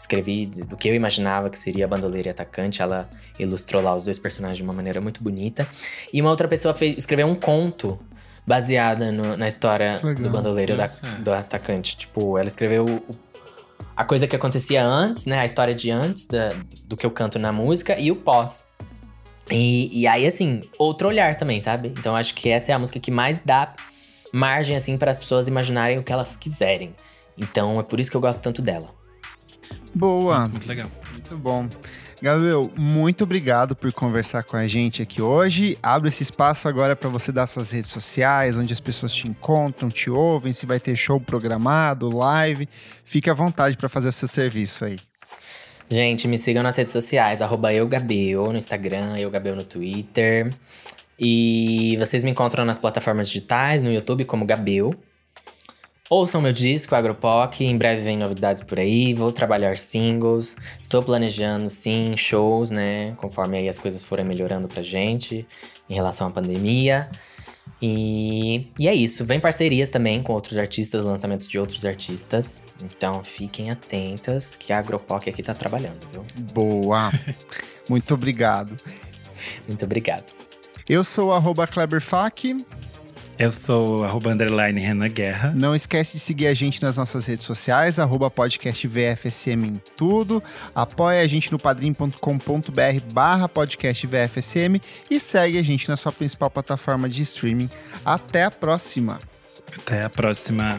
escrevi, do que eu imaginava que seria bandoleiro e atacante. Ela ilustrou lá os dois personagens de uma maneira muito bonita. E uma outra pessoa fez, escreveu um conto baseada no, na história do bandoleiro da, do atacante. Tipo, ela escreveu a coisa que acontecia antes, né? A história de antes da, do que eu canto na música e o pós. E, e aí, assim, outro olhar também, sabe? Então acho que essa é a música que mais dá margem, assim, para as pessoas imaginarem o que elas quiserem. Então é por isso que eu gosto tanto dela. Boa. Nossa, muito legal. Muito bom. Gabriel, muito obrigado por conversar com a gente aqui hoje. Abre esse espaço agora para você dar suas redes sociais, onde as pessoas te encontram, te ouvem, se vai ter show programado, live. Fique à vontade para fazer seu serviço aí. Gente, me sigam nas redes sociais, arroba eugabel no Instagram, eugabel no Twitter. E vocês me encontram nas plataformas digitais, no YouTube como Gabel. Ouçam meu disco, Agropoc, em breve vem novidades por aí, vou trabalhar singles, estou planejando sim shows, né, conforme aí as coisas forem melhorando pra gente em relação à pandemia. E, e é isso, vem parcerias também com outros artistas, lançamentos de outros artistas. Então fiquem atentas que a Agropoc aqui tá trabalhando, viu? Boa! Muito obrigado. Muito obrigado. Eu sou o Kleberfac. Eu sou arroba underline Renan Guerra. Não esquece de seguir a gente nas nossas redes sociais, arroba podcast VFSM em tudo. Apoie a gente no padrim.com.br barra podcast VFSM e segue a gente na sua principal plataforma de streaming. Até a próxima! Até a próxima!